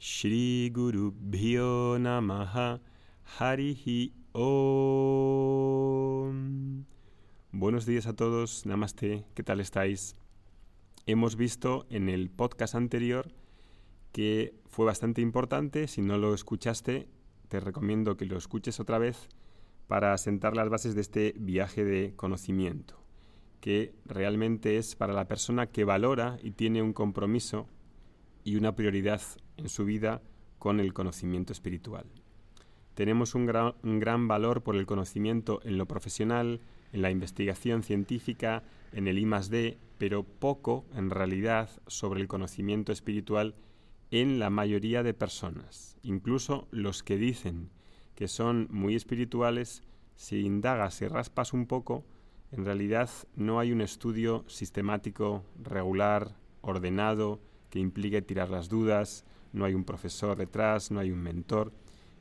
Shri Guru Bhyo Namaha Harihi Om. Buenos días a todos, Namaste, ¿qué tal estáis? Hemos visto en el podcast anterior que fue bastante importante, si no lo escuchaste, te recomiendo que lo escuches otra vez para sentar las bases de este viaje de conocimiento, que realmente es para la persona que valora y tiene un compromiso y una prioridad en su vida con el conocimiento espiritual. Tenemos un gran, valor por el conocimiento en lo profesional, en la investigación científica, en el I pero poco, en realidad, sobre el conocimiento espiritual en la mayoría de personas. Incluso los que dicen que son muy espirituales, si indagas y raspas un poco, en realidad no hay un estudio sistemático, regular, ordenado, que implique tirar las dudas, no hay un profesor detrás, no hay un mentor.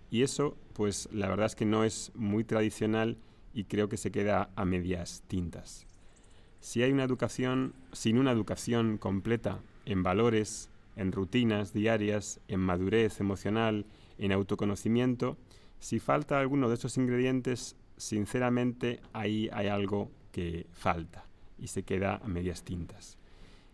Y eso, pues la verdad es que no es muy tradicional y creo que se queda a medias tintas. Si hay una educación, sin una educación completa en valores, en rutinas diarias, en madurez emocional, en autoconocimiento, si falta alguno de estos ingredientes, sinceramente ahí hay algo que falta y se queda a medias tintas.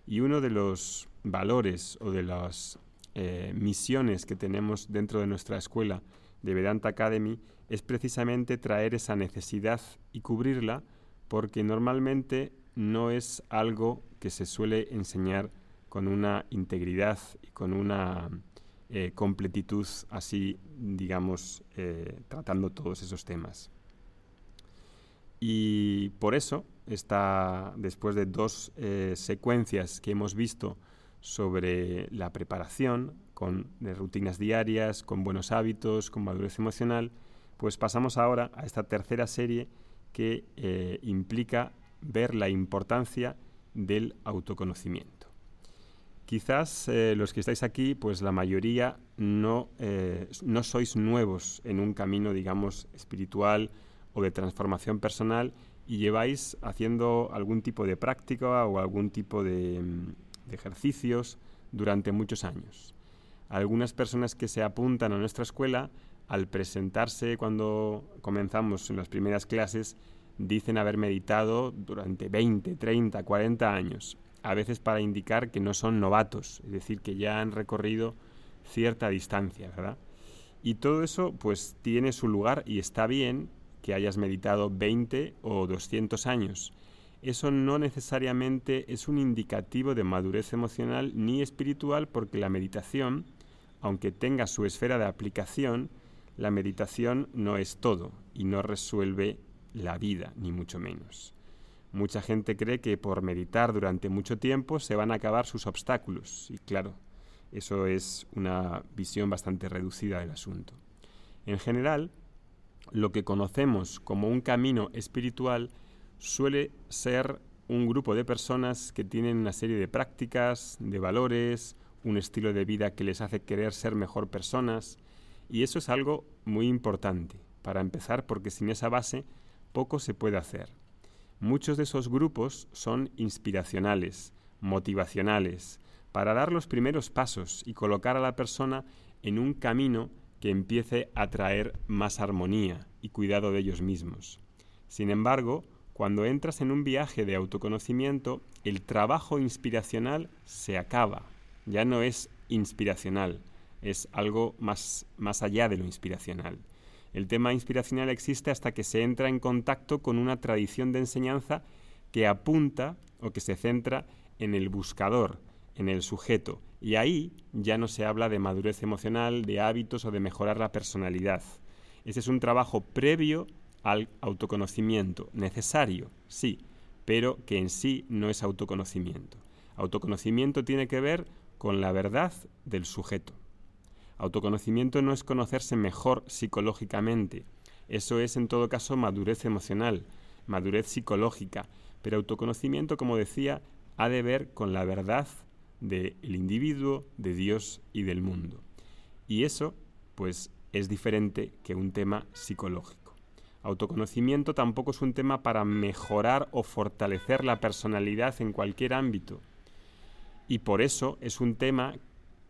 Y uno de los valores o de las eh, misiones que tenemos dentro de nuestra escuela de Vedanta Academy es precisamente traer esa necesidad y cubrirla porque normalmente no es algo que se suele enseñar con una integridad y con una eh, completitud así, digamos, eh, tratando todos esos temas. Y por eso, está, después de dos secuencias que hemos visto sobre la preparación, con rutinas diarias, con buenos hábitos, con madurez emocional, pues pasamos ahora a esta tercera serie que eh, implica ver la importancia del autoconocimiento. Quizás eh, los que estáis aquí, pues la mayoría no, eh, no sois nuevos en un camino, digamos, espiritual o de transformación personal y lleváis haciendo algún tipo de práctica o algún tipo de, mm, de ejercicios durante muchos años. Algunas personas que se apuntan a nuestra escuela, al presentarse cuando comenzamos en las primeras clases, dicen haber meditado durante 20, 30, 40 años, a veces para indicar que no son novatos, es decir, que ya han recorrido cierta distancia, ¿verdad? Y todo eso pues tiene su lugar y está bien que hayas meditado 20 o 200 años, eso no necesariamente es un indicativo de madurez emocional ni espiritual porque la meditación, aunque tenga su esfera de aplicación, la meditación no es todo y no resuelve la vida, ni mucho menos. Mucha gente cree que por meditar durante mucho tiempo se van a acabar sus obstáculos y claro, eso es una visión bastante reducida del asunto. En general, lo que conocemos como un camino espiritual suele ser un grupo de personas que tienen una serie de prácticas, de valores, un estilo de vida que les hace querer ser mejor personas, y eso es algo muy importante, para empezar, porque sin esa base poco se puede hacer. Muchos de esos grupos son inspiracionales, motivacionales, para dar los primeros pasos y colocar a la persona en un camino que empiece a traer más armonía y cuidado de ellos mismos. Sin embargo, cuando entras en un viaje de autoconocimiento, el trabajo inspiracional se acaba. Ya no es inspiracional, es algo más, más allá de lo inspiracional. El tema inspiracional existe hasta que se entra en contacto con una tradición de enseñanza que apunta o que se centra en el buscador, en el sujeto. Y ahí ya no se habla de madurez emocional, de hábitos o de mejorar la personalidad. Ese es un trabajo previo al autoconocimiento, necesario, sí, pero que en sí no es autoconocimiento. Autoconocimiento tiene que ver con la verdad del sujeto. Autoconocimiento no es conocerse mejor psicológicamente, eso es en todo caso madurez emocional, madurez psicológica, pero autoconocimiento, como decía, ha de ver con la verdad del individuo, de Dios y del mundo. Y eso, pues, es diferente que un tema psicológico. Autoconocimiento tampoco es un tema para mejorar o fortalecer la personalidad en cualquier ámbito. Y por eso es un tema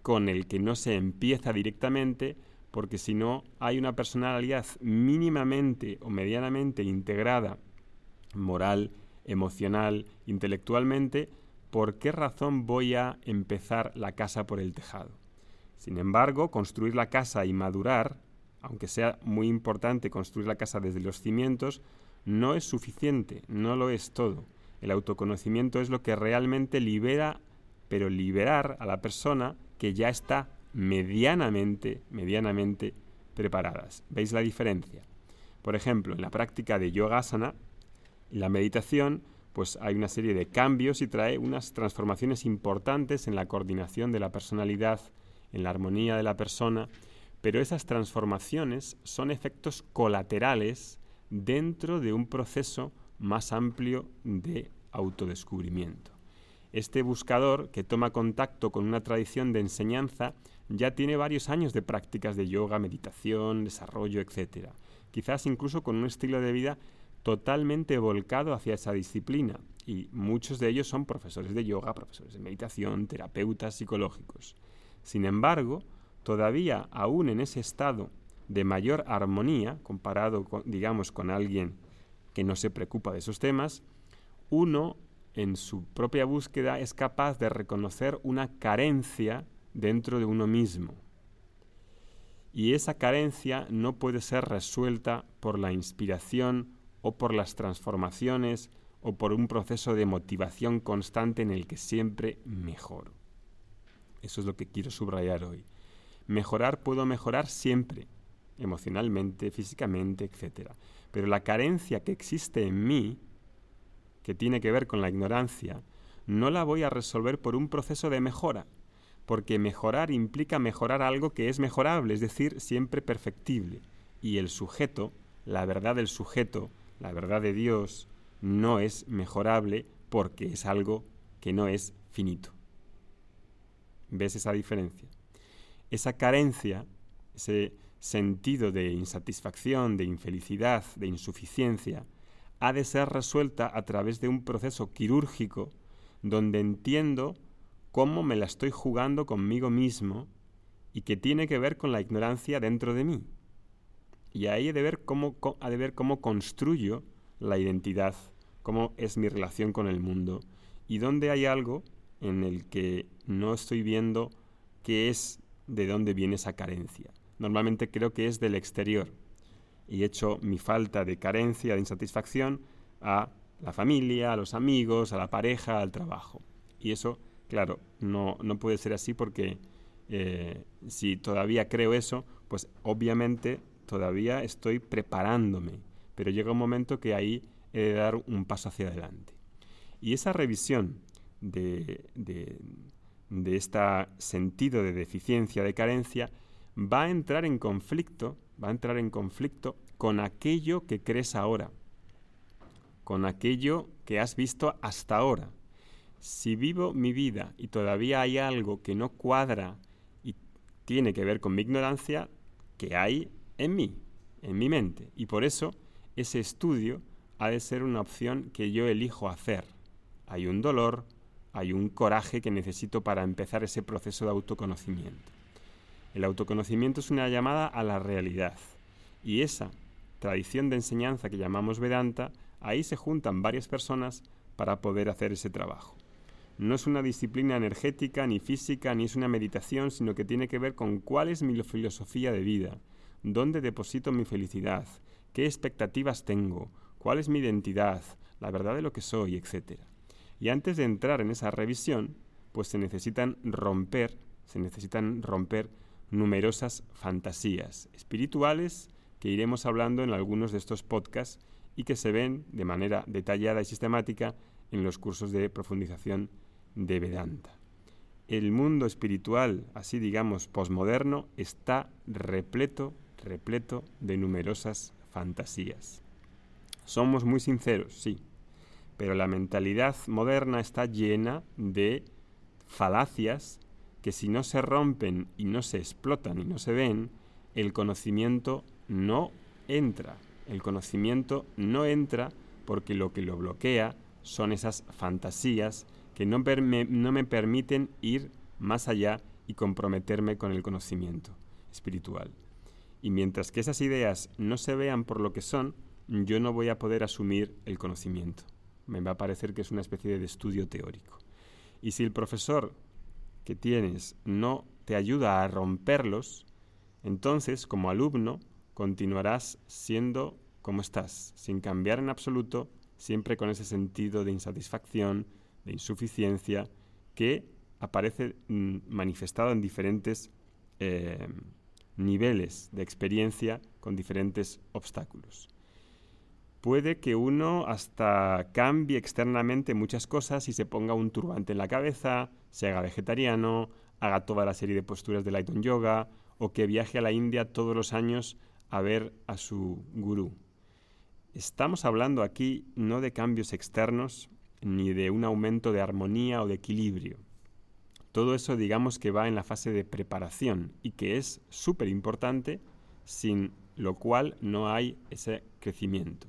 con el que no se empieza directamente, porque si no hay una personalidad mínimamente o medianamente integrada, moral, emocional, intelectualmente, ¿por qué razón voy a empezar la casa por el tejado? Sin embargo, construir la casa y madurar, aunque sea muy importante construir la casa desde los cimientos, no es suficiente, no lo es todo. El autoconocimiento es lo que realmente libera, pero liberar a la persona que ya está medianamente, medianamente preparadas. ¿Veis la diferencia? Por ejemplo, en la práctica de yoga asana, la meditación, pues hay una serie de cambios y trae unas transformaciones importantes en la coordinación de la personalidad, en la armonía de la persona, pero esas transformaciones son efectos colaterales dentro de un proceso más amplio de autodescubrimiento. Este buscador, que toma contacto con una tradición de enseñanza, ya tiene varios años de prácticas de yoga, meditación, desarrollo, etc. Quizás incluso con un estilo de vida totalmente volcado hacia esa disciplina. Y muchos de ellos son profesores de yoga, profesores de meditación, terapeutas psicológicos. Sin embargo, todavía aún en ese estado de mayor armonía, comparado, con, digamos, con alguien que no se preocupa de esos temas, uno en su propia búsqueda es capaz de reconocer una carencia dentro de uno mismo. Y esa carencia no puede ser resuelta por la inspiración o por las transformaciones o por un proceso de motivación constante en el que siempre mejoro. Eso es lo que quiero subrayar hoy. Mejorar puedo mejorar siempre, emocionalmente, físicamente, etc. Pero la carencia que existe en mí, que tiene que ver con la ignorancia, no la voy a resolver por un proceso de mejora, porque mejorar implica mejorar algo que es mejorable, es decir, siempre perfectible. Y el sujeto, la verdad del sujeto, la verdad de Dios, no es mejorable porque es algo que no es finito. ¿Ves esa diferencia? Esa carencia, ese sentido de insatisfacción, de infelicidad, de insuficiencia, ha de ser resuelta a través de un proceso quirúrgico donde entiendo cómo me la estoy jugando conmigo mismo y que tiene que ver con la ignorancia dentro de mí. Y ahí he de ver cómo, ha de ver cómo construyo la identidad, cómo es mi relación con el mundo y dónde hay algo en el que no estoy viendo qué es de dónde viene esa carencia normalmente creo que es del exterior y echo mi falta de carencia, de insatisfacción a la familia, a los amigos, a la pareja, al trabajo. Y eso, claro, no, no puede ser así porque eh, si todavía creo eso, pues obviamente todavía estoy preparándome, pero llega un momento que ahí he de dar un paso hacia adelante. Y esa revisión de, de, de este sentido de deficiencia, de carencia, va a entrar en conflicto, va a entrar en conflicto con aquello que crees ahora, con aquello que has visto hasta ahora. Si vivo mi vida y todavía hay algo que no cuadra y tiene que ver con mi ignorancia, que hay en mí, en mi mente. Y por eso ese estudio ha de ser una opción que yo elijo hacer. Hay un dolor, hay un coraje que necesito para empezar ese proceso de autoconocimiento. El autoconocimiento es una llamada a la realidad. Y esa tradición de enseñanza que llamamos Vedanta, ahí se juntan varias personas para poder hacer ese trabajo. No es una disciplina energética, ni física, ni es una meditación, sino que tiene que ver con cuál es mi filosofía de vida, dónde deposito mi felicidad, qué expectativas tengo, cuál es mi identidad, la verdad de lo que soy, etc. Y antes de entrar en esa revisión, pues se necesitan romper, se necesitan romper numerosas fantasías espirituales que iremos hablando en algunos de estos podcasts y que se ven de manera detallada y sistemática en los cursos de profundización de Vedanta. El mundo espiritual, así digamos, posmoderno, está repleto, repleto de numerosas fantasías. Somos muy sinceros, sí, pero la mentalidad moderna está llena de falacias que si no se rompen y no se explotan y no se ven, el conocimiento no entra. El conocimiento no entra porque lo que lo bloquea son esas fantasías que no, me permiten ir más allá y comprometerme con el conocimiento espiritual. Y mientras que esas ideas no se vean por lo que son, yo no voy a poder asumir el conocimiento. Me va a parecer que es una especie de estudio teórico. Y si el profesor que tienes no te ayuda a romperlos, entonces, como alumno, continuarás siendo como estás, sin cambiar en absoluto, siempre con ese sentido de insatisfacción, de insuficiencia, que aparece mm, manifestado en diferentes eh, niveles de experiencia con diferentes obstáculos. Puede que uno hasta cambie externamente muchas cosas y se ponga un turbante en la cabeza, se haga vegetariano, haga toda la serie de posturas de Lighton Yoga o que viaje a la India todos los años a ver a su gurú. Estamos hablando aquí no de cambios externos ni de un aumento de armonía o de equilibrio. Todo eso digamos que va en la fase de preparación y que es súper importante, sin lo cual no hay ese crecimiento.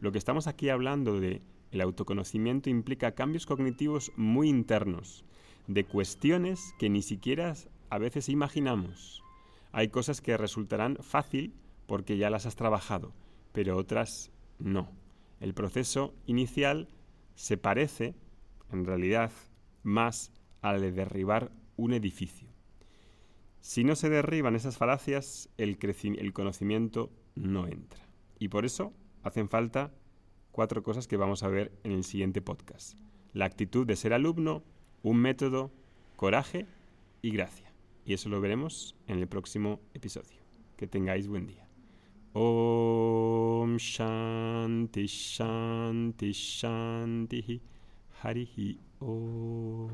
Lo que estamos aquí hablando de el autoconocimiento implica cambios cognitivos muy internos, de cuestiones que ni siquiera a veces imaginamos. Hay cosas que resultarán fácil porque ya las has trabajado, pero otras no. El proceso inicial se parece, en realidad, más al de derribar un edificio. Si no se derriban esas falacias, el, el conocimiento no entra. Y por eso hacen falta cuatro cosas que vamos a ver en el siguiente podcast. La actitud de ser alumno, un método, coraje y gracia. Y eso lo veremos en el próximo episodio. Que tengáis buen día. Om Shanti Shanti Shanti ハリヒオン